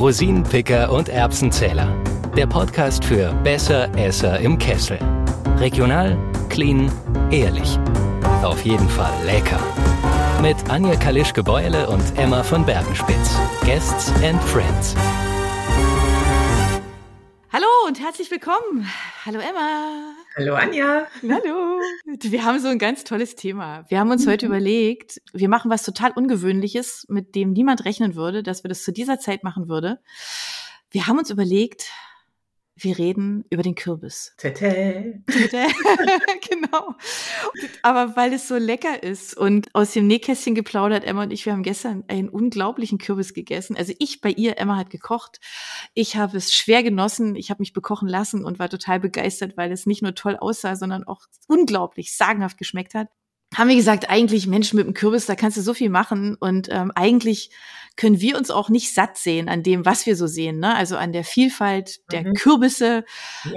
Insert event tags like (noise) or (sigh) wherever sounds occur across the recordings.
Rosinenpicker und Erbsenzähler. Der Podcast für Besser Esser im Kessel. Regional, clean, ehrlich. Auf jeden Fall lecker. Mit Anja Kalischke-Beule und Emma von Bergenspitz. Guests and Friends. Hallo und herzlich willkommen. Hallo Emma. Hallo Anja. Hallo. Wir haben so ein ganz tolles Thema. Wir haben uns heute (laughs) überlegt, wir machen was total Ungewöhnliches, mit dem niemand rechnen würde, dass wir das zu dieser Zeit machen würde. Wir haben uns überlegt, wir reden über den Kürbis. Tete. (laughs) genau. Aber weil es so lecker ist und aus dem Nähkästchen geplaudert, Emma und ich, wir haben gestern einen unglaublichen Kürbis gegessen. Also ich bei ihr, Emma hat gekocht. Ich habe es schwer genossen. Ich habe mich bekochen lassen und war total begeistert, weil es nicht nur toll aussah, sondern auch unglaublich sagenhaft geschmeckt hat. Haben wir gesagt, eigentlich Menschen mit dem Kürbis, da kannst du so viel machen und ähm, eigentlich können wir uns auch nicht satt sehen an dem, was wir so sehen, ne? Also an der Vielfalt der Mhm. Kürbisse,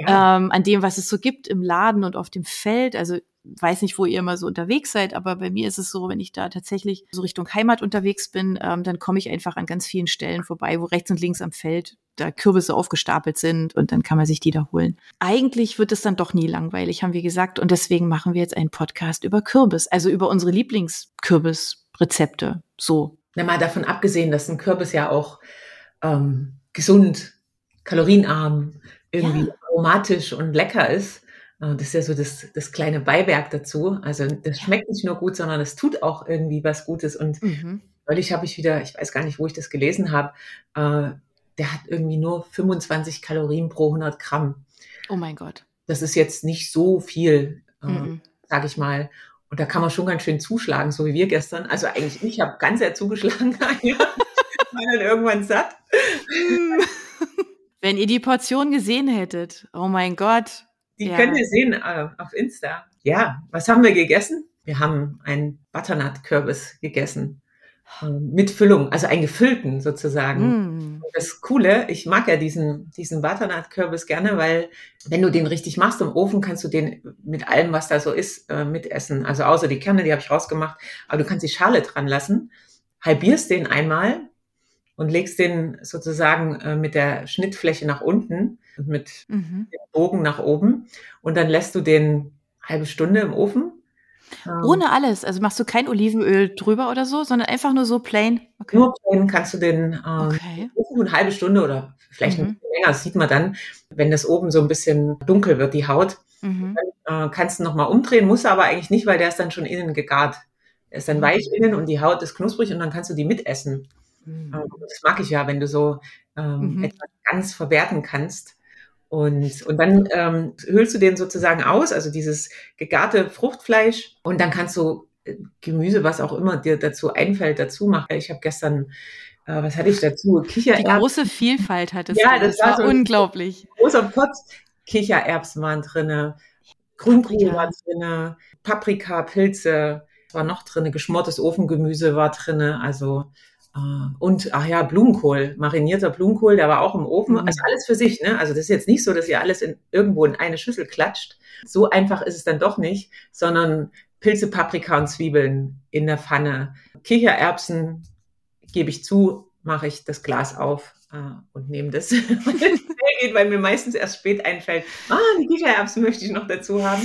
Ja. ähm, an dem, was es so gibt im Laden und auf dem Feld. Also weiß nicht, wo ihr immer so unterwegs seid, aber bei mir ist es so, wenn ich da tatsächlich so Richtung Heimat unterwegs bin, ähm, dann komme ich einfach an ganz vielen Stellen vorbei, wo rechts und links am Feld da Kürbisse aufgestapelt sind und dann kann man sich die da holen. Eigentlich wird es dann doch nie langweilig, haben wir gesagt. Und deswegen machen wir jetzt einen Podcast über Kürbis, also über unsere Lieblingskürbisrezepte. So. Na, mal davon abgesehen, dass ein Kürbis ja auch ähm, gesund, kalorienarm, irgendwie Ja. aromatisch und lecker ist. Äh, Das ist ja so das, das kleine Beiwerk dazu. Also das schmeckt nicht nur gut, sondern es tut auch irgendwie was Gutes. Und Mhm. neulich habe ich wieder, ich weiß gar nicht, wo ich das gelesen habe, äh, der hat irgendwie nur 25 Kalorien pro 100 Gramm. Oh mein Gott. Das ist jetzt nicht so viel, äh, Mhm. sage ich mal. Und da kann man schon ganz schön zuschlagen, so wie wir gestern. Also eigentlich, ich habe ganz sehr zugeschlagen. (laughs) Ja. war dann irgendwann satt. (laughs) Wenn ihr die Portion gesehen hättet, oh mein Gott. Die Ja. könnt ihr sehen äh, auf Insta. Ja, was haben wir gegessen? Wir haben einen Butternut-Kürbis gegessen. Äh, mit Füllung, also einen gefüllten sozusagen. Mm. Das Coole, ich mag ja diesen, diesen Butternut-Kürbis gerne, weil wenn du den richtig machst im Ofen, kannst du den mit allem, was da so ist, äh, mitessen. Also außer die Kerne, die habe ich rausgemacht, aber du kannst die Schale dran lassen, halbierst den einmal und legst den sozusagen äh, mit der Schnittfläche nach unten mit Mhm. dem Bogen nach oben und dann lässt du den halbe Stunde im Ofen. Ähm, Ohne alles. Also machst du kein Olivenöl drüber oder so, sondern einfach nur so plain. Okay. Nur plain kannst du den ähm, okay. Ofen eine halbe Stunde oder vielleicht Mhm. ein bisschen länger, das sieht man dann, wenn das oben so ein bisschen dunkel wird, die Haut, Mhm. äh, kannst du nochmal umdrehen, musst du aber eigentlich nicht, weil der ist dann schon innen gegart. Er ist dann weich innen und die Haut ist knusprig und dann kannst du die mitessen. Mhm. Ähm, Das mag ich ja, wenn du so ähm, Mhm. etwas ganz verwerten kannst. Und, und dann ähm, hüllst du den sozusagen aus, also dieses gegarte Fruchtfleisch. Und dann kannst du äh, Gemüse, was auch immer dir dazu einfällt, dazu machen. Ich habe gestern, äh, was hatte ich dazu? Die Kichererbsen, große Vielfalt hattest Ja, du. das war so- unglaublich. großer Potz. Kichererbsen waren drinne, Grünkohl war drinne, Paprika, Pilze war noch drinne, geschmortes Ofengemüse war drinne, also und ach ja, Blumenkohl, marinierter Blumenkohl, der war auch im Ofen. Mhm. Also alles für sich, ne? Also das ist jetzt nicht so, dass ihr alles in, irgendwo in eine Schüssel klatscht. So einfach ist es dann doch nicht, sondern Pilze, Paprika und Zwiebeln in der Pfanne. Kichererbsen, gebe ich zu, mache ich das Glas auf äh, und nehme das, (laughs) weil es schnell geht, weil mir meistens erst spät einfällt, ah, die Kichererbsen möchte ich noch dazu haben.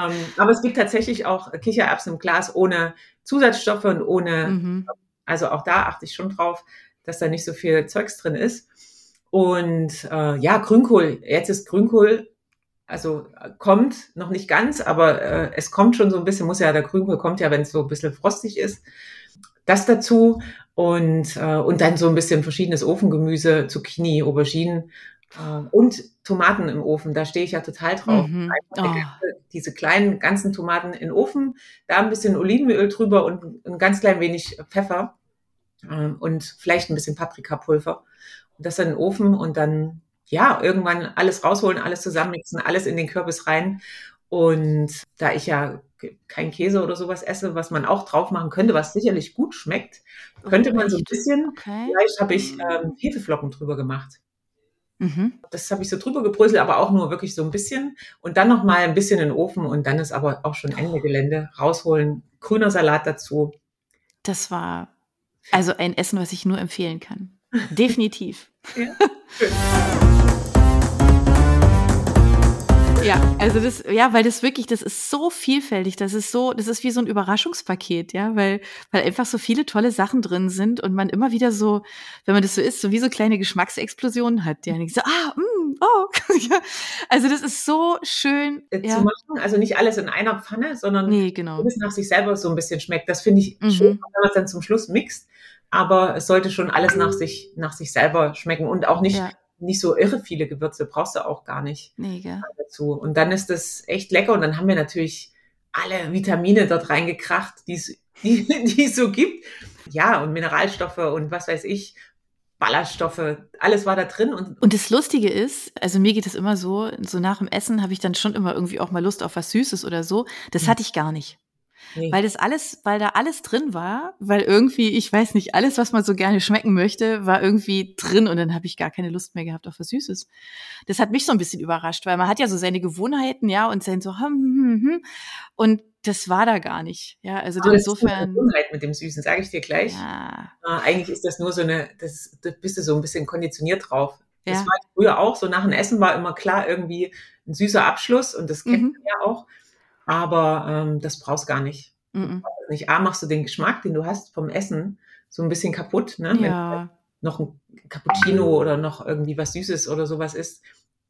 Ähm, aber es gibt tatsächlich auch Kichererbsen im Glas ohne Zusatzstoffe und ohne Mhm. Also auch da achte ich schon drauf, dass da nicht so viel Zeugs drin ist. Und äh, ja, Grünkohl, jetzt ist Grünkohl, also kommt noch nicht ganz, aber äh, es kommt schon so ein bisschen, muss ja, der Grünkohl kommt ja, wenn es so ein bisschen frostig ist. Das dazu und, äh, und dann so ein bisschen verschiedenes Ofengemüse, Zucchini, Auberginen äh, und Tomaten im Ofen. Da stehe ich ja total drauf. Mhm. Oh. Diese kleinen ganzen Tomaten in den Ofen, da ein bisschen Olivenöl drüber und ein ganz klein wenig Pfeffer ähm, und vielleicht ein bisschen Paprikapulver. Und das in den Ofen und dann, ja, irgendwann alles rausholen, alles zusammenmixen, alles in den Kürbis rein. Und da ich ja kein Käse oder sowas esse, was man auch drauf machen könnte, was sicherlich gut schmeckt, könnte man so ein bisschen, Okay. vielleicht habe ich ähm, Hefeflocken drüber gemacht. Mhm. Das habe ich so drüber gebröselt, aber auch nur wirklich so ein bisschen. Und dann noch mal ein bisschen in den Ofen und dann ist aber auch schon Ende Gelände. Rausholen, grüner Salat dazu. Das war also ein Essen, was ich nur empfehlen kann. Definitiv. Ja, (laughs) Ja, also das, ja, weil das wirklich, das ist so vielfältig, das ist so, das ist wie so ein Überraschungspaket, ja, weil, weil einfach so viele tolle Sachen drin sind und man immer wieder so, wenn man das so isst, so wie so kleine Geschmacksexplosionen hat, ja, so, ah, mm, oh, (laughs) ja, also das ist so schön äh, ja. zu machen, also nicht alles in einer Pfanne, sondern nee, genau. es nach sich selber so ein bisschen schmeckt. Das finde ich mhm. schön, wenn man es dann zum Schluss mixt, aber es sollte schon alles nach sich, nach sich selber schmecken und auch nicht ja nicht so irre viele Gewürze, brauchst du auch gar nicht nee, gell? dazu. Und dann ist das echt lecker und dann haben wir natürlich alle Vitamine dort reingekracht, die es (laughs) die, die es so gibt. Ja, und Mineralstoffe und was weiß ich, Ballaststoffe, alles war da drin. Und, und das Lustige ist, also mir geht es immer so, so nach dem Essen habe ich dann schon immer irgendwie auch mal Lust auf was Süßes oder so. Das hm. hatte ich gar nicht. Nee. Weil das alles, weil da alles drin war, weil irgendwie, ich weiß nicht, alles, was man so gerne schmecken möchte, war irgendwie drin und dann habe ich gar keine Lust mehr gehabt auf was Süßes. Das hat mich so ein bisschen überrascht, weil man hat ja so seine Gewohnheiten, ja, und sein so, hm, hm, hm, hm. und das war da gar nicht. Ja, also Aber insofern. Das Gewohnheit mit dem Süßen, sage ich dir gleich. Ja. Äh, eigentlich ist das nur so eine, das, da bist du so ein bisschen konditioniert drauf. Das ja. war früher auch so, nach dem Essen war immer klar irgendwie ein süßer Abschluss und das kennt mhm. man ja auch. Aber ähm, das brauchst gar nicht. Mhm. nicht. A, machst du den Geschmack, den du hast vom Essen, so ein bisschen kaputt, ne? Ja. noch ein Cappuccino oder noch irgendwie was Süßes oder sowas ist.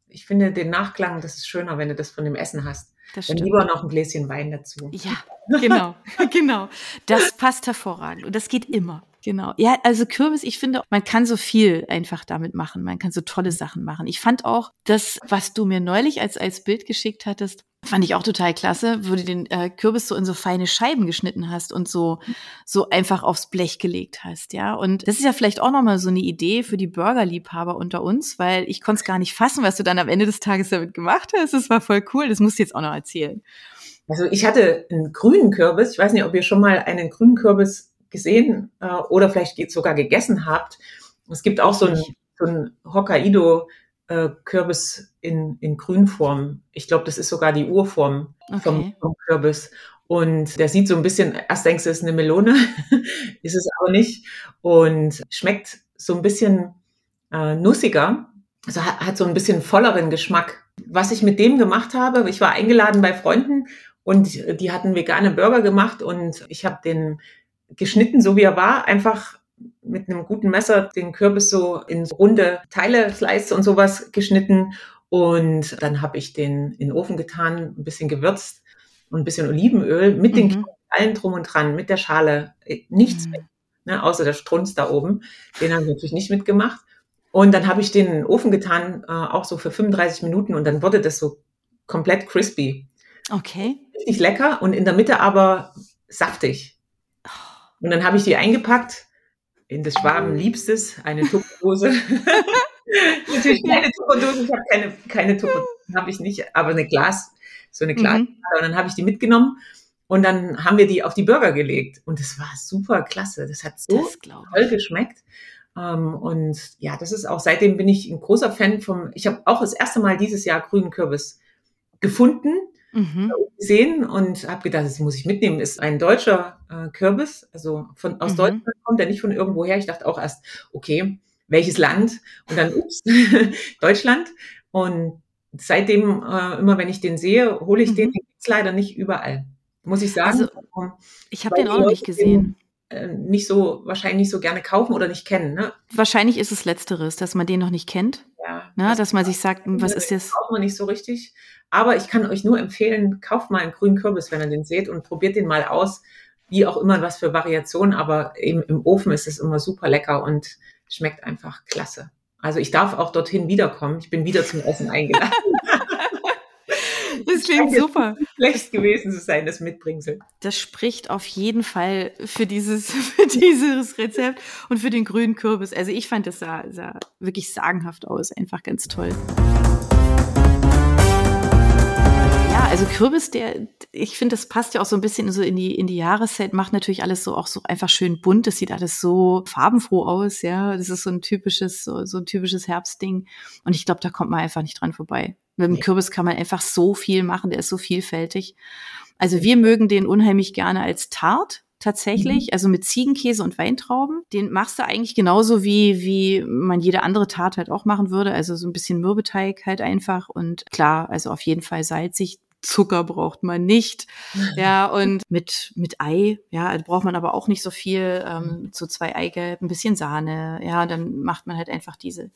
Ich finde den Nachklang, das ist schöner, wenn du das von dem Essen hast. Das Dann lieber noch ein Gläschen Wein dazu. Ja, genau, (laughs) genau. Das passt hervorragend und das geht immer. Genau. Ja, also Kürbis, ich finde, man kann so viel einfach damit machen. Man kann so tolle mhm. Sachen machen. Ich fand auch das, was du mir neulich als, als Bild geschickt hattest, fand ich auch total klasse, wo du den äh, Kürbis so in so feine Scheiben geschnitten hast und so, so einfach aufs Blech gelegt hast, ja. Und das ist ja vielleicht auch nochmal so eine Idee für die Burgerliebhaber unter uns, weil ich konnte es gar nicht fassen, was du dann am Ende des Tages damit gemacht hast. Das war voll cool. Das musst du jetzt auch noch erzählen. Also ich hatte einen grünen Kürbis. Ich weiß nicht, ob ihr schon mal einen grünen Kürbis gesehen äh, oder vielleicht sogar gegessen habt. Es gibt auch so ein, so ein Hokkaido äh, Kürbis in, in Grünform. Ich glaube, das ist sogar die Urform okay. vom, vom, Kürbis. Und der sieht so ein bisschen, erst denkst du, es ist eine Melone, (laughs) ist es aber nicht. Und schmeckt so ein bisschen äh, nussiger. Also hat, hat so ein bisschen volleren Geschmack. Was ich mit dem gemacht habe, ich war eingeladen bei Freunden und die hatten vegane Burger gemacht und ich habe den geschnitten, so wie er war, einfach mit einem guten Messer den Kürbis so in runde Teile, Slice und sowas geschnitten. Und dann habe ich den in den Ofen getan, ein bisschen gewürzt und ein bisschen Olivenöl mit mhm. den allen drum und dran, mit der Schale, äh, nichts mhm. ne, außer der Strunz da oben. Den habe ich natürlich nicht mitgemacht. Und dann habe ich den in den Ofen getan, äh, auch so für 35 Minuten und dann wurde das so komplett crispy. Okay. Richtig lecker und in der Mitte aber saftig. Und dann habe ich die eingepackt in des Schwaben Liebstes, eine Tupperdose. Natürlich (laughs) keine Tupperdose, ich habe keine, keine Tupperdose, habe ich nicht, aber eine Glas, so eine Glas. Mhm. Und dann habe ich die mitgenommen und dann haben wir die auf die Burger gelegt. Und das war super klasse. Das hat so das toll geschmeckt. Um, ähm, und ja, das ist auch, seitdem bin ich ein großer Fan vom, ich habe auch das erste Mal dieses Jahr grünen Kürbis gefunden mhm. gesehen und habe gedacht, das muss ich mitnehmen. Ist ein deutscher äh, Kürbis, also von aus mhm. Deutschland kommt der nicht von irgendwo her. Ich dachte auch erst, okay, welches Land? Und dann, ups, (laughs) Deutschland. Und seitdem, äh, immer wenn ich den sehe, hole ich mhm. den. Den gibt's leider nicht überall, muss ich sagen. Also, ich habe den auch noch nicht gesehen. Äh, nicht so, wahrscheinlich nicht so gerne kaufen oder nicht kennen. Ne? Wahrscheinlich ist es Letzteres, dass man den noch nicht kennt. Ja. Ne? Das dass man sich sagt, was ist das? Kauft man nicht so richtig. Aber ich kann euch nur empfehlen, kauft mal einen grünen Kürbis, wenn ihr den seht und probiert den mal aus. Wie auch immer, was für Variationen, aber eben im Ofen ist es immer super lecker und schmeckt einfach klasse. Also ich darf auch dorthin wiederkommen. Ich bin wieder zum Essen eingeladen. (laughs) Das klingt super. Schlecht gewesen zu sein, das Mitbringsel. Das spricht auf jeden Fall für dieses, (laughs) für dieses Rezept und für den grünen Kürbis. Also ich fand das sah, sah wirklich sagenhaft aus. Einfach ganz toll. also Kürbis, der, ich finde, das passt ja auch so ein bisschen so in die, in die Jahreszeit, macht natürlich alles so auch so einfach schön bunt. Das sieht alles so farbenfroh aus, ja. Das ist so ein typisches, so, so ein typisches Herbstding. Und ich glaube, da kommt man einfach nicht dran vorbei. Mit dem Kürbis kann man einfach so viel machen, der ist so vielfältig. Also wir mögen den unheimlich gerne als Tart. tatsächlich, mhm. also mit Ziegenkäse und Weintrauben. Den machst du eigentlich genauso wie, wie man jede andere Tat halt auch machen würde. Also so ein bisschen Mürbeteig halt einfach und klar, also auf jeden Fall salzig. Zucker braucht man nicht. Ja, (laughs) und mit, mit Ei, ja, also braucht man aber auch nicht so viel, ähm, so zwei Eigelb, ein bisschen Sahne, ja, dann macht man halt einfach diese,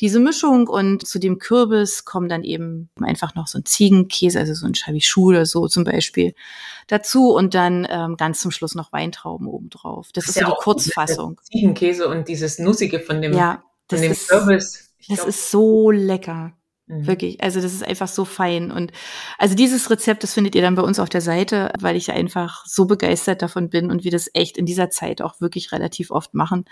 diese Mischung und zu dem Kürbis kommen dann eben einfach noch so ein Ziegenkäse, also so ein Chabichou oder so zum Beispiel dazu und dann ähm, ganz zum Schluss noch Weintrauben obendrauf. Das, das ist, ist ja so die Kurzfassung. Ziegenkäse und dieses Nussige von dem, ja, von dem ist, Kürbis. Ich das glaub, ist so lecker. Mhm. Wirklich. Also das ist einfach so fein. Und also dieses Rezept, das findet ihr dann bei uns auf der Seite, weil ich einfach so begeistert davon bin und wir das echt in dieser Zeit auch wirklich relativ oft machen.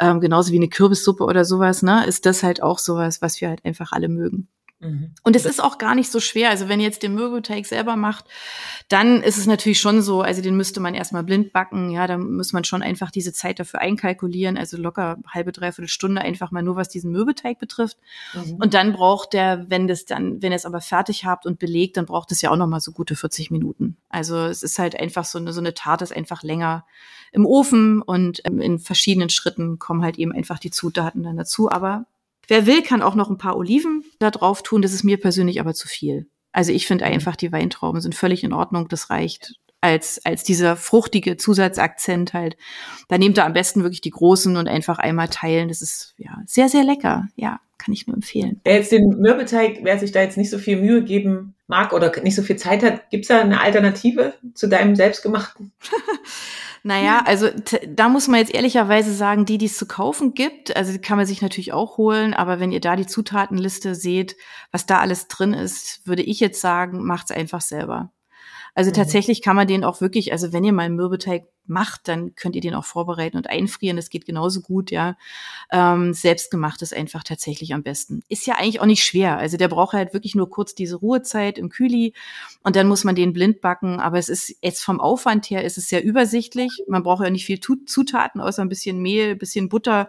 Ähm, genauso wie eine Kürbissuppe oder sowas, ne, ist das halt auch sowas, was wir halt einfach alle mögen. Mhm. Und es ist auch gar nicht so schwer. Also wenn ihr jetzt den Mürbeteig selber macht, dann ist es natürlich schon so, also den müsste man erstmal blind backen. Ja, da muss man schon einfach diese Zeit dafür einkalkulieren. Also locker halbe, dreiviertel Stunde einfach mal nur, was diesen Mürbeteig betrifft. Mhm. Und dann braucht der, wenn das dann, wenn ihr es aber fertig habt und belegt, dann braucht es ja auch noch mal so gute 40 Minuten. Also es ist halt einfach so eine, so eine Tat ist einfach länger im Ofen und ähm, in verschiedenen Schritten kommen halt eben einfach die Zutaten dann dazu. Aber Wer will, kann auch noch ein paar Oliven da drauf tun. Das ist mir persönlich aber zu viel. Also ich finde mhm. einfach, die Weintrauben sind völlig in Ordnung. Das reicht als, als dieser fruchtige Zusatzakzent halt. Da nehmt ihr am besten wirklich die großen und einfach einmal teilen. Das ist ja sehr, sehr lecker. Ja, kann ich nur empfehlen. Wer jetzt den Mürbeteig, wer sich da jetzt nicht so viel Mühe geben mag oder nicht so viel Zeit hat, gibt's da eine Alternative zu deinem selbstgemachten? (laughs) Naja, also da muss man jetzt ehrlicherweise sagen, die, die es zu kaufen gibt, also die kann man sich natürlich auch holen, aber wenn ihr da die Zutatenliste seht, was da alles drin ist, würde ich jetzt sagen, macht's einfach selber. Also mhm. tatsächlich kann man den auch wirklich, also wenn ihr mal einen Mürbeteig macht, dann könnt ihr den auch vorbereiten und einfrieren. Das geht genauso gut, ja. Ähm, selbstgemacht ist einfach tatsächlich am besten. Ist ja eigentlich auch nicht schwer. Also der braucht halt wirklich nur kurz diese Ruhezeit im Kühli und dann muss man den blind backen. Aber es ist jetzt vom Aufwand her ist es sehr übersichtlich. Man braucht ja nicht viel Zutaten, außer ein bisschen Mehl, ein bisschen Butter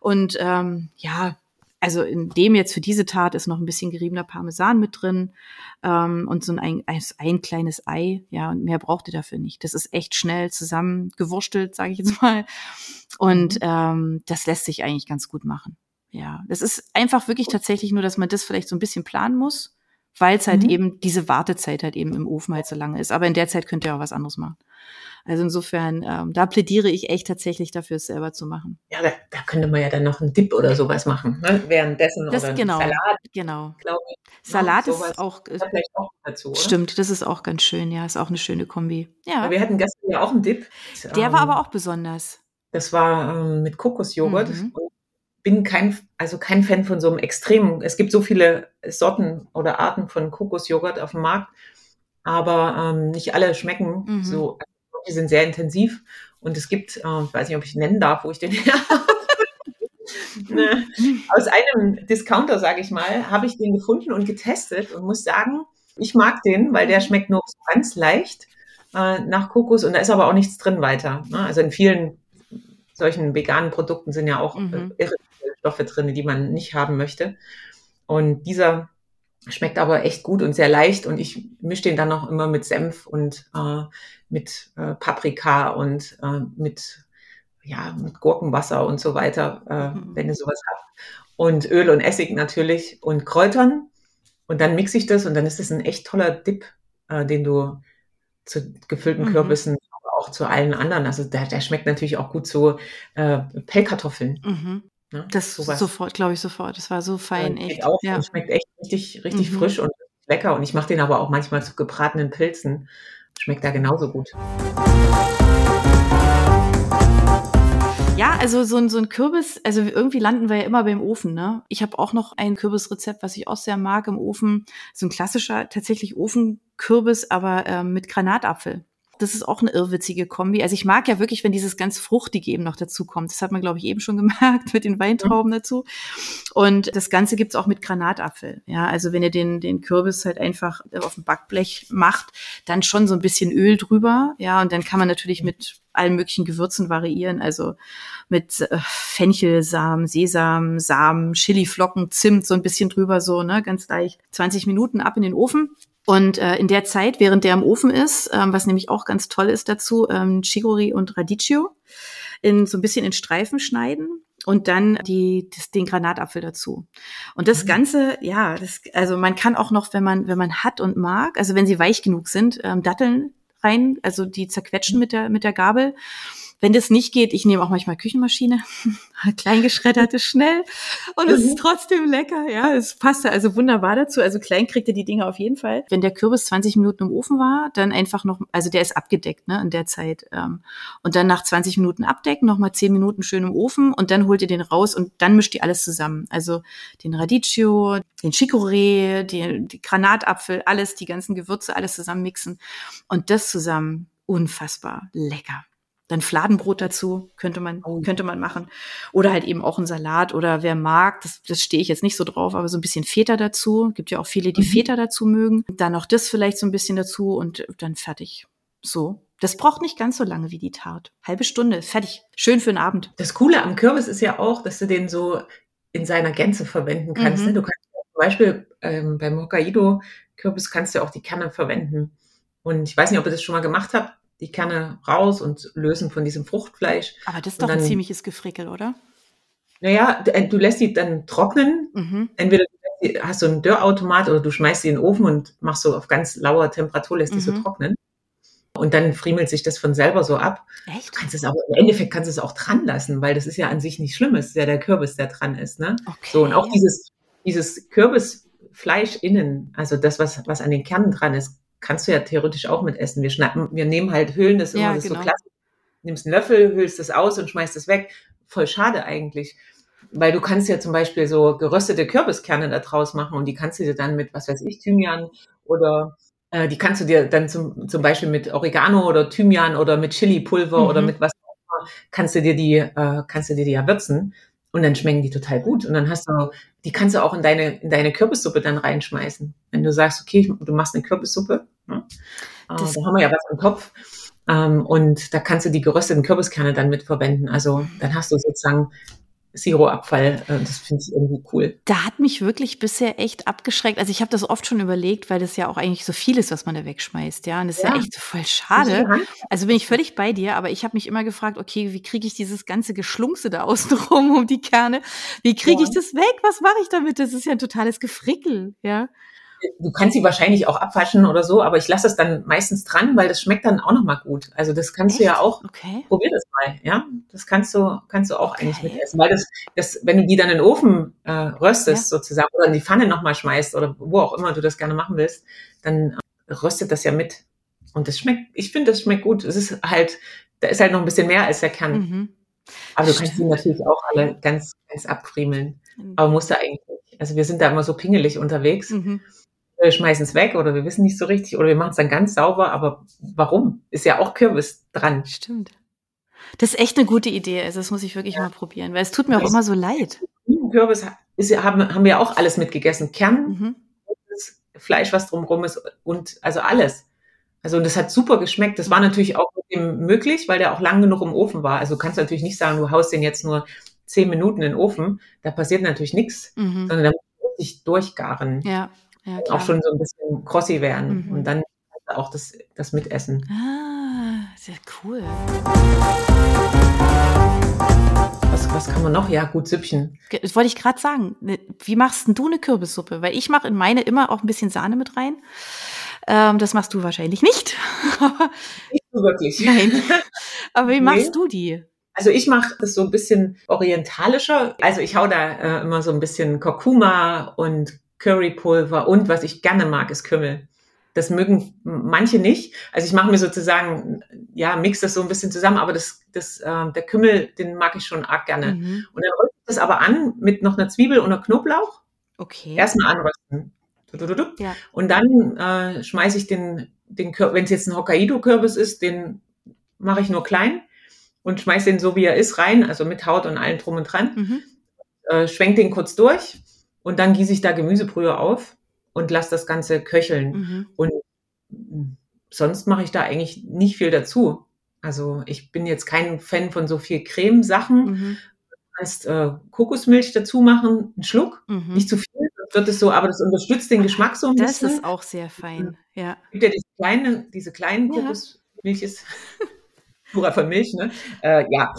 und ähm, ja, also in dem jetzt für diese Tat ist noch ein bisschen geriebener Parmesan mit drin ähm, und so ein, ein, ein kleines Ei, ja, und mehr braucht ihr dafür nicht. Das ist echt schnell zusammengewurstelt, sage ich jetzt mal. Und mhm. ähm, das lässt sich eigentlich ganz gut machen. Ja, das ist einfach wirklich tatsächlich nur, dass man das vielleicht so ein bisschen planen muss, weil es halt mhm. eben diese Wartezeit halt eben im Ofen halt so lange ist. Aber in der Zeit könnt ihr auch was anderes machen. Also insofern, ähm, da plädiere ich echt tatsächlich dafür, es selber zu machen. Ja, da, da könnte man ja dann noch einen Dip oder sowas machen, ne? währenddessen das, oder genau, Salat. Genau. Ich. Salat ist auch, vielleicht auch dazu? Stimmt, das ist auch ganz schön, ja, ist auch eine schöne Kombi. Ja. ja wir hatten gestern ja auch einen Dip. Der ähm, war aber auch besonders. Das war ähm, mit Kokosjoghurt. Mhm. Und bin kein, also kein Fan von so einem extremen. Es gibt so viele Sorten oder Arten von Kokosjoghurt auf dem Markt, aber ähm, nicht alle schmecken mhm. so die sind sehr intensiv. Und es gibt, äh, ich weiß nicht, ob ich nennen darf, wo ich den (laughs) her ne, Aus einem Discounter, sage ich mal, habe ich den gefunden und getestet und muss sagen, ich mag den, weil der schmeckt nur ganz leicht äh, nach Kokos und da ist aber auch nichts drin weiter. Ne? Also in vielen solchen veganen Produkten sind ja auch mhm. äh, Stoffe drin, die man nicht haben möchte. Und dieser Schmeckt aber echt gut und sehr leicht und ich mische den dann noch immer mit Senf und äh, mit äh, Paprika und äh, mit, ja, mit Gurkenwasser und so weiter, äh, mhm. wenn ihr sowas habt. Und Öl und Essig natürlich und Kräutern. Und dann mixe ich das und dann ist das ein echt toller Dip, äh, den du zu gefüllten mhm. Kürbissen, aber auch zu allen anderen. Also der, der schmeckt natürlich auch gut zu äh, Pellkartoffeln. Mhm. Ne? Das Sowas. sofort, glaube ich, sofort. Das war so fein, echt. Auch, ja. Schmeckt echt richtig, richtig mhm. frisch und lecker. Und ich mache den aber auch manchmal zu gebratenen Pilzen. Schmeckt da genauso gut. Ja, also so ein, so ein Kürbis, also irgendwie landen wir ja immer beim Ofen, ne? Ich habe auch noch ein Kürbisrezept, was ich auch sehr mag im Ofen. So ein klassischer, tatsächlich Ofenkürbis, aber ähm, mit Granatapfel. Das ist auch eine irrwitzige Kombi. Also ich mag ja wirklich, wenn dieses ganz Fruchtige eben noch dazu kommt. Das hat man, glaube ich, eben schon (laughs) gemerkt mit den Weintrauben mhm. dazu. Und das Ganze gibt's auch mit Granatapfel. Ja, also wenn ihr den, den Kürbis halt einfach auf dem Backblech macht, dann schon so ein bisschen Öl drüber. Ja, und dann kann man natürlich mit allen möglichen Gewürzen variieren. Also mit äh, Fenchelsamen, Sesam, Samen, Chiliflocken, Zimt so ein bisschen drüber so, ne, ganz leicht. 20 Minuten ab in den Ofen Und äh, in der Zeit, während der im Ofen ist, ähm, was nämlich auch ganz toll ist dazu, ähm, Chicorée und Radicchio in so ein bisschen in Streifen schneiden und dann die, das, den Granatapfel dazu. Und das mhm. Ganze, ja, das, also man kann auch noch, wenn man, wenn man hat und mag, also wenn sie weich genug sind, ähm, Datteln rein, also die zerquetschen mit der, mit der Gabel wenn das nicht geht, ich nehme auch manchmal Küchenmaschine, (laughs) kleingeschreddert ist schnell und es ist mhm. trotzdem lecker. Ja, es passt also wunderbar dazu. Also klein kriegt ihr die Dinge auf jeden Fall. Wenn der Kürbis 20 Minuten im Ofen war, dann einfach noch, also der ist abgedeckt ne, in der Zeit. Ähm, und dann nach 20 Minuten abdecken, nochmal 10 Minuten schön im Ofen und dann holt ihr den raus und dann mischt ihr alles zusammen. Also den Radicchio, den Chicorée, die, die Granatapfel, alles, die ganzen Gewürze, alles zusammen mixen und das zusammen unfassbar lecker. Dann Fladenbrot dazu könnte man, oh. könnte man machen. Oder halt eben auch ein Salat oder wer mag, das, das stehe ich jetzt nicht so drauf, aber so ein bisschen Feta dazu. Gibt ja auch viele, die mhm. Feta dazu mögen. Dann noch das vielleicht so ein bisschen dazu und dann fertig. So. Das braucht nicht ganz so lange wie die Tart. Halbe Stunde, fertig. Schön für den Abend. Das Coole am Kürbis ist ja auch, dass du den so in seiner Gänze verwenden kannst. Mhm. Ne? Du kannst zum Beispiel ähm, beim Hokkaido-Kürbis kannst du auch die Kerne verwenden. Und ich weiß nicht, ob ihr das schon mal gemacht habt die Kerne raus und lösen von diesem Fruchtfleisch. Aber das ist doch dann, ein ziemliches Gefrickel, oder? Naja, äh, du lässt die dann trocknen. Mhm. Entweder du hast so einen Dörrautomat oder du schmeißt sie in den Ofen und machst so auf ganz lauer Temperatur, lässt mhm. die so mhm. trocknen. Und dann friemelt sich das von selber so ab. Echt? Du kannst es aber, im Endeffekt kannst du es auch dran lassen, weil das ist ja an sich nicht schlimm. Es ist ja der Kürbis, der dran ist, ne? Okay. So, und auch dieses, dieses Kürbisfleisch innen, also das, was, was an den Kernen dran ist, kannst du ja theoretisch auch mit essen. Wir schnappen, wir nehmen halt Hüllen, das ist ja, immer das genau. so klassisch. Nimmst einen Löffel, hüllst es aus und schmeißt es weg. Voll schade eigentlich. Weil du kannst ja zum Beispiel so geröstete Kürbiskerne da draus machen und die kannst du dir dann mit, was weiß ich, Thymian oder äh, die kannst du dir dann zum, zum Beispiel mit Oregano oder Thymian oder mit Chili-Pulver mhm. oder mit was auch immer, kannst du dir die, äh, kannst du dir die ja würzen. Und dann schmecken die total gut. Und dann hast du, die kannst du auch in deine, in deine Kürbissuppe dann reinschmeißen. Wenn du sagst, okay, du machst eine Kürbissuppe, ne? Das da haben wir ja was im Kopf. Ähm, und da kannst du die gerösteten Kürbiskerne dann mit verwenden. Also dann hast du sozusagen Siroabfall. Äh, das finde ich irgendwie cool. Da hat mich wirklich bisher echt abgeschreckt. Also ich habe das oft schon überlegt, weil das ja auch eigentlich so viel ist, was man da wegschmeißt. Ja, und das ist ja, ja echt voll schade. Also bin ich völlig bei dir, aber ich habe mich immer gefragt, okay, wie kriege ich dieses ganze Geschlungse da (laughs) außen rum um die Kerne? Wie kriege ja. ich das weg? Was mache ich damit? Das ist ja ein totales Gefrickel, ja du kannst sie wahrscheinlich auch abwaschen oder so, aber ich lasse es dann meistens dran, weil das schmeckt dann auch nochmal gut. Also das kannst Echt? du ja auch. Okay. Probier das mal, ja. Das kannst du, kannst du auch okay. eigentlich mit essen. Weil das, das, wenn du die dann in den Ofen äh, röstest ja. sozusagen oder in die Pfanne nochmal schmeißt oder wo auch immer du das gerne machen willst, dann äh, röstet das ja mit. Und das schmeckt, ich finde, das schmeckt gut. Es ist halt, da ist halt noch ein bisschen mehr als der Kern. Mhm. Aber du kannst sie natürlich auch alle ganz, ganz abfriemeln. Mhm. Aber musst du eigentlich nicht. Also wir sind da immer so pingelig unterwegs. Mhm wir schmeißen es weg oder wir wissen nicht so richtig oder wir machen es dann ganz sauber, aber warum? Ist ja auch Kürbis dran. Stimmt. Das ist echt eine gute Idee. Also das muss ich wirklich ja. mal probieren, weil es tut mir auch immer so leid. Kürbis ist, haben, haben wir auch alles mitgegessen. Kern, mhm. Fleisch, was drumherum ist und also alles. Also und das hat super geschmeckt. Das war natürlich auch möglich, weil der auch lang genug im Ofen war. Also du kannst natürlich nicht sagen, du haust den jetzt nur zehn Minuten in den Ofen. Da passiert natürlich nichts, mhm. sondern da muss sich durchgaren. Ja ja, auch schon so ein bisschen crossy werden. Mhm. Und dann auch das, das Mitessen. Ah, sehr cool. Was, was kann man noch? Ja, gut, Süppchen. Das wollte ich gerade sagen. Ne, wie machst denn du eine Kürbissuppe? Weil ich mache in meine immer auch ein bisschen Sahne mit rein. Ähm, das machst du wahrscheinlich nicht. (laughs) nicht so wirklich. (laughs) Nein. Aber wie machst nee. du die? Also ich mache das so ein bisschen orientalischer. Also ich hau da äh, immer so ein bisschen Kurkuma und Currypulver und was ich gerne mag, ist Kümmel. Das mögen manche nicht. Also ich mache mir sozusagen, ja, mix das so ein bisschen zusammen, aber das, das, äh, der Kümmel, den mag ich schon arg gerne. Mhm. Und dann ich das aber an mit noch einer Zwiebel und einer Knoblauch. Okay. Erstmal anrösten. Ja. Und dann äh, schmeiße ich den, den wenn es jetzt ein Hokkaido-Kürbis ist, den mache ich nur klein und schmeiße den so wie er ist rein, also mit Haut und allem drum und dran. Mhm. Äh, schwenk den kurz durch und dann gieße ich da Gemüsebrühe auf und lasse das Ganze köcheln. Mhm. Und sonst mache ich da eigentlich nicht viel dazu. Also ich bin jetzt kein Fan von so viel Cremesachen. Mhm. Du kannst äh, Kokosmilch dazu machen, einen Schluck, mhm. nicht zu viel, wird es so, aber das unterstützt den Geschmack so ein Das bisschen. ist auch sehr fein, ja. Gibt ja diese kleine, diese kleinen Ja. Kokosmilch ist pura von Milch, ne? Äh, ja.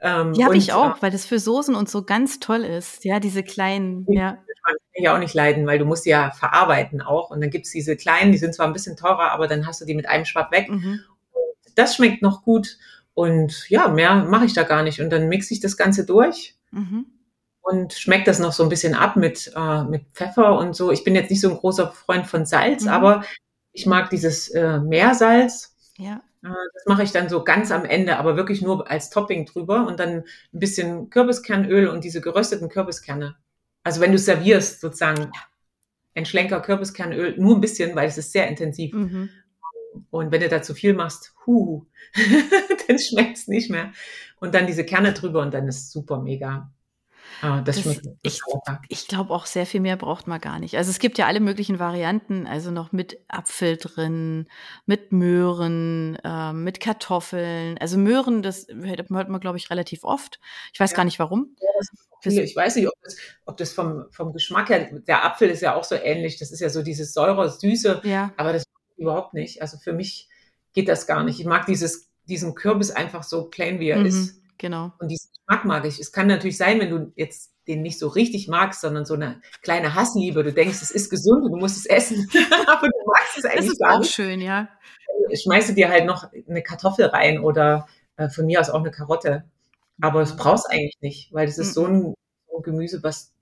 Ähm, Die habe ich auch, äh, weil das für Soßen und so ganz toll ist. Ja, diese kleinen, ja. kann ich auch nicht leiden, weil du musst die ja verarbeiten auch. Und dann gibt's diese kleinen, die sind zwar ein bisschen teurer, aber dann hast du die mit einem Schwapp weg. Mhm. Das schmeckt noch gut. Und ja, mehr mache ich da gar nicht. Und dann mixe ich das Ganze durch Mhm. und schmeckt das noch so ein bisschen ab mit, äh, mit Pfeffer und so. Ich bin jetzt nicht so ein großer Freund von Salz, Mhm. aber ich mag dieses äh, Meersalz. Ja. Äh, Das mache ich dann so ganz am Ende, aber wirklich nur als Topping drüber und dann ein bisschen Kürbiskernöl und diese gerösteten Kürbiskerne. Also wenn du servierst, sozusagen ein Schlenker Kürbiskernöl, nur ein bisschen, weil es ist sehr intensiv. Mhm. Und wenn du da zu viel machst, hu, (laughs) dann schmeckt's nicht mehr. Und dann diese Kerne drüber und dann ist super mega. Ah, das, Das- schmeckt ich-. Ich glaube auch sehr viel mehr braucht man gar nicht. Also es gibt ja alle möglichen Varianten, also noch mit Apfel drin, mit Möhren, ähm, mit Kartoffeln. Also Möhren, das hört man, glaube ich, relativ oft. Ich weiß Ja. gar nicht warum. Viele, ich weiß nicht, ob das, ob das vom, vom Geschmack her, der Apfel ist ja auch so ähnlich, das ist ja so dieses Säure, Süße, Ja. aber das überhaupt nicht. Also für mich geht das gar nicht. Ich mag dieses, diesen Kürbis einfach so plain, wie er Mhm. ist. Genau. Und diesen Geschmack mag ich. Es kann natürlich sein, wenn du jetzt den nicht so richtig magst, sondern so eine kleine Hassliebe. Du denkst, es ist gesund und du musst es essen. (laughs) Aber du magst es Das eigentlich ist gar auch nicht. schön, ja. Schmeiße dir halt noch eine Kartoffel rein oder äh, von mir aus auch eine Karotte. Aber es brauchst eigentlich nicht, weil das ist so ein, so ein Gemüse, was,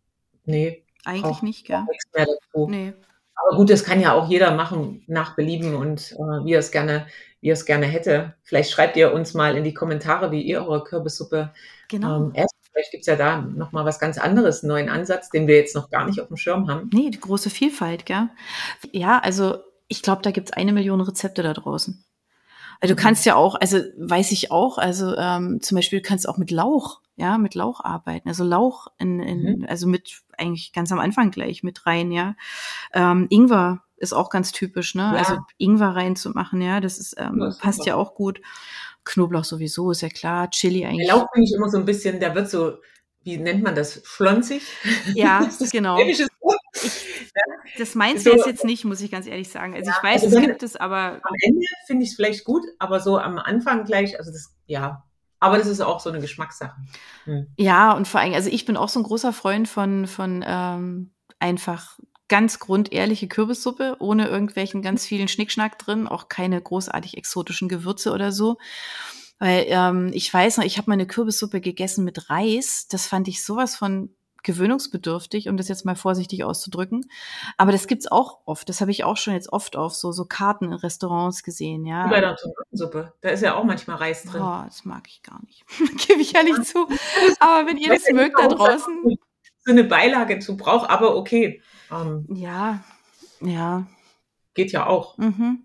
nee, Eigentlich Auch- nicht, gell? nichts mehr dazu. Nee. Aber gut, das kann ja auch jeder machen nach Belieben und äh, wie er es gerne, wie er es gerne hätte. Vielleicht schreibt ihr uns mal in die Kommentare, wie ihr eure Kürbissuppe Genau. ähm, esst. Vielleicht gibt's ja da nochmal was ganz anderes, einen neuen Ansatz, den wir jetzt noch gar nicht auf dem Schirm haben. Nee, die große Vielfalt, gell? Ja, also ich glaube, da gibt's eine Million Rezepte da draußen. Also du Mhm. kannst ja auch, also weiß ich auch, also ähm, zum Beispiel du kannst auch mit Lauch, ja, mit Lauch arbeiten. Also Lauch in, in also mit eigentlich ganz am Anfang gleich mit rein, ja. Ähm, Ingwer ist auch ganz typisch, ne? Ja. Also Ingwer reinzumachen, ja, das ist ähm, Ja, ist passt super. ja auch gut. Knoblauch sowieso, ist ja klar. Chili Der eigentlich. Lauch finde ich immer so ein bisschen, der wird so, wie nennt man das, schlonzig? Ja, (laughs) Ist (laughs) das genau. Wort? Das meins So- wäre es jetzt nicht, muss ich ganz ehrlich sagen. Also ich weiß, also es gibt es, aber Am Ende finde ich es vielleicht gut, aber so am Anfang gleich, also das, ja. Aber das ist auch so eine Geschmackssache. Hm. Ja, und vor allem, also ich bin auch so ein großer Freund von, von ähm, einfach ganz grundehrliche Kürbissuppe, ohne irgendwelchen ganz vielen Schnickschnack drin, auch keine großartig exotischen Gewürze oder so. Weil ähm, ich weiß noch, ich habe mal eine Kürbissuppe gegessen mit Reis. Das fand ich sowas von gewöhnungsbedürftig, um das jetzt mal vorsichtig auszudrücken. Aber das gibt's auch oft. Das habe ich auch schon jetzt oft auf so, so Karten in Restaurants gesehen, ja. Bei der Tomatensuppe. Da ist ja auch manchmal Reis drin. Oh, das mag ich gar nicht. (laughs) Gebe ich ehrlich zu. Aber wenn ihr das ja mögt da draußen. So eine Beilage zu braucht, aber okay. Ähm, Ja, ja. geht ja auch Mhm.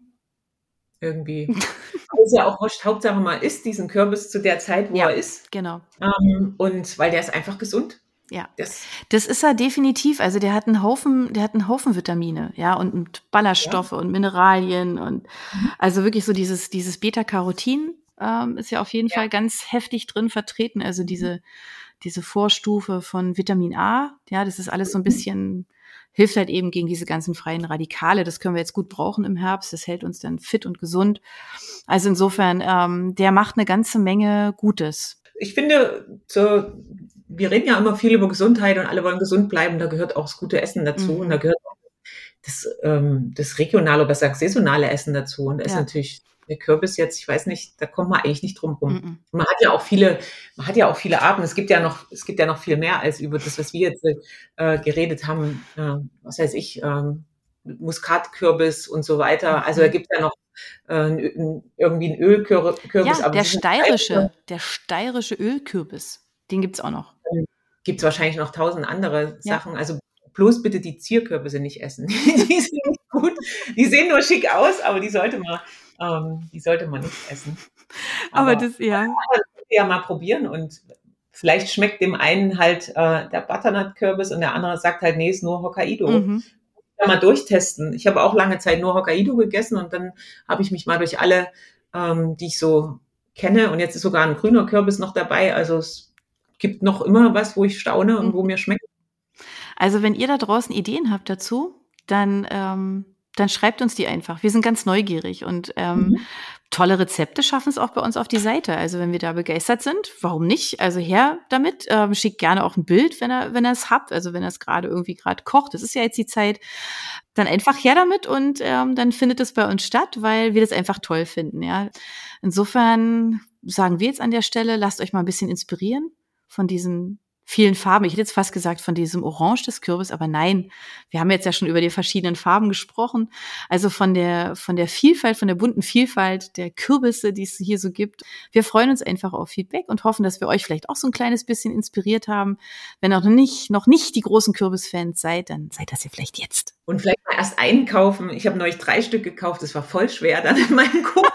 irgendwie. (laughs) Ist ja auch wurscht. Hauptsache man isst diesen Kürbis zu der Zeit, wo Ja. er ist. Genau. Ähm, und weil der ist einfach gesund. Ja. Das, Das ist er definitiv. Also der hat einen Haufen, der hat einen Haufen Vitamine, ja, und, Ballaststoffe und Mineralien und Mhm. also wirklich so dieses, dieses Beta-Carotin ähm, ist ja auf jeden Ja. Fall ganz heftig drin vertreten. Also diese, diese Vorstufe von Vitamin A, ja, das ist alles so ein bisschen, hilft halt eben gegen diese ganzen freien Radikale. Das können wir jetzt gut brauchen im Herbst. Das hält uns dann fit und gesund. Also insofern, ähm, der macht eine ganze Menge Gutes. ich finde, so, wir reden ja immer viel über Gesundheit und alle wollen gesund bleiben. Da gehört auch das gute Essen dazu Mhm. und da gehört auch das, ähm, das regionale, oder besser saisonale Essen dazu. Und da ist Ja. natürlich der Kürbis jetzt, ich weiß nicht, da kommt man eigentlich nicht drum rum. Mhm. Man hat ja auch viele, man hat ja auch viele Arten. Es gibt ja noch, es gibt ja noch viel mehr als über das, was wir jetzt äh, geredet haben. Äh, was weiß ich, ähm, Muskatkürbis und so weiter. Also da gibt es ja noch äh, ein- irgendwie einen Ölkürbis. Ja, aber der sind steirische, der steirische Ölkürbis, den gibt's auch noch. Gibt es wahrscheinlich noch tausend andere Ja. Sachen. Also bloß bitte die Zierkürbisse nicht essen. (laughs) die sind nicht gut. Die sehen nur schick aus, aber die sollte man, ähm, die sollte man nicht essen. Aber, das, ja. ja mal probieren und vielleicht schmeckt dem einen halt äh, der Butternut-Kürbis und der andere sagt halt, nee, ist nur Hokkaido. Mhm. Ja, mal durchtesten. Ich habe auch lange Zeit nur Hokkaido gegessen und dann habe ich mich mal durch alle, ähm, die ich so kenne und jetzt ist sogar ein grüner Kürbis noch dabei. Also es gibt noch immer was, wo ich staune und wo Mhm. mir schmeckt. Also wenn ihr da draußen Ideen habt dazu, dann, ähm, dann schreibt uns die einfach. Wir sind ganz neugierig und ähm, mhm. tolle Rezepte schaffen es auch bei uns auf die Seite. Also wenn wir da begeistert sind, warum nicht? Also her damit. Ähm, schickt gerne auch ein Bild, wenn er, wenn er es habt. Also wenn er es gerade irgendwie gerade kocht. Das ist ja jetzt die Zeit. Dann einfach her damit und ähm, dann findet es bei uns statt, weil wir das einfach toll finden. Ja. Insofern sagen wir jetzt an der Stelle, lasst euch mal ein bisschen inspirieren von diesen vielen Farben. Ich hätte jetzt fast gesagt von diesem Orange des Kürbis, aber nein, wir haben jetzt ja schon über die verschiedenen Farben gesprochen. Also von der, von der Vielfalt, von der bunten Vielfalt der Kürbisse, die es hier so gibt. Wir freuen uns einfach auf Feedback und hoffen, dass wir euch vielleicht auch so ein kleines bisschen inspiriert haben. Wenn ihr noch nicht, noch nicht die großen Kürbisfans seid, dann seid das ihr vielleicht jetzt. Und vielleicht mal erst einkaufen. Ich habe neulich drei Stück gekauft. Das war voll schwer dann in meinem Kuchen.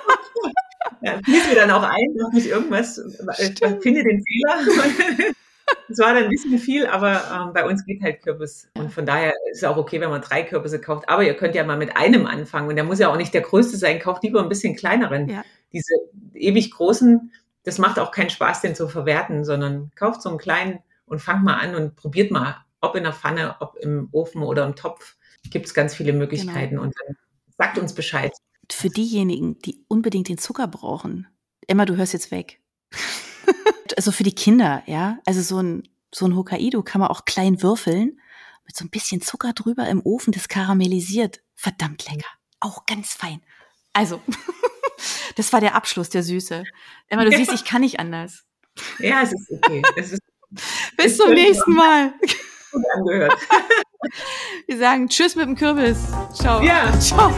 Ja, fiel mir dann auch ein, noch nicht irgendwas, äh, finde den Fehler. (laughs) Es war dann ein bisschen viel, aber ähm, bei uns geht halt Kürbis. Und von daher ist es auch okay, wenn man drei Kürbisse kauft. Aber ihr könnt ja mal mit einem anfangen. Und der muss ja auch nicht der größte sein. Kauft lieber ein bisschen kleineren. Ja. Diese ewig großen, das macht auch keinen Spaß, den zu verwerten, sondern kauft so einen kleinen und fangt mal an und probiert mal, ob in der Pfanne, ob im Ofen oder im Topf. Gibt es ganz viele Möglichkeiten. Genau. Und dann sagt uns Bescheid. Für diejenigen, die unbedingt den Zucker brauchen, Emma, du hörst jetzt weg (laughs) also für die Kinder, ja. Also so ein, so ein Hokkaido kann man auch klein würfeln, mit so ein bisschen Zucker drüber im Ofen, das karamellisiert. Verdammt lecker. Auch ganz fein. Also, (laughs) das war der Abschluss, der Süße. Emma, du siehst, ich kann nicht anders. Ja, es ist okay. Es ist, (laughs) Bis zum nächsten Mal. Gut angehört. (laughs) Wir sagen Tschüss mit dem Kürbis. Ciao. Ja. Ciao.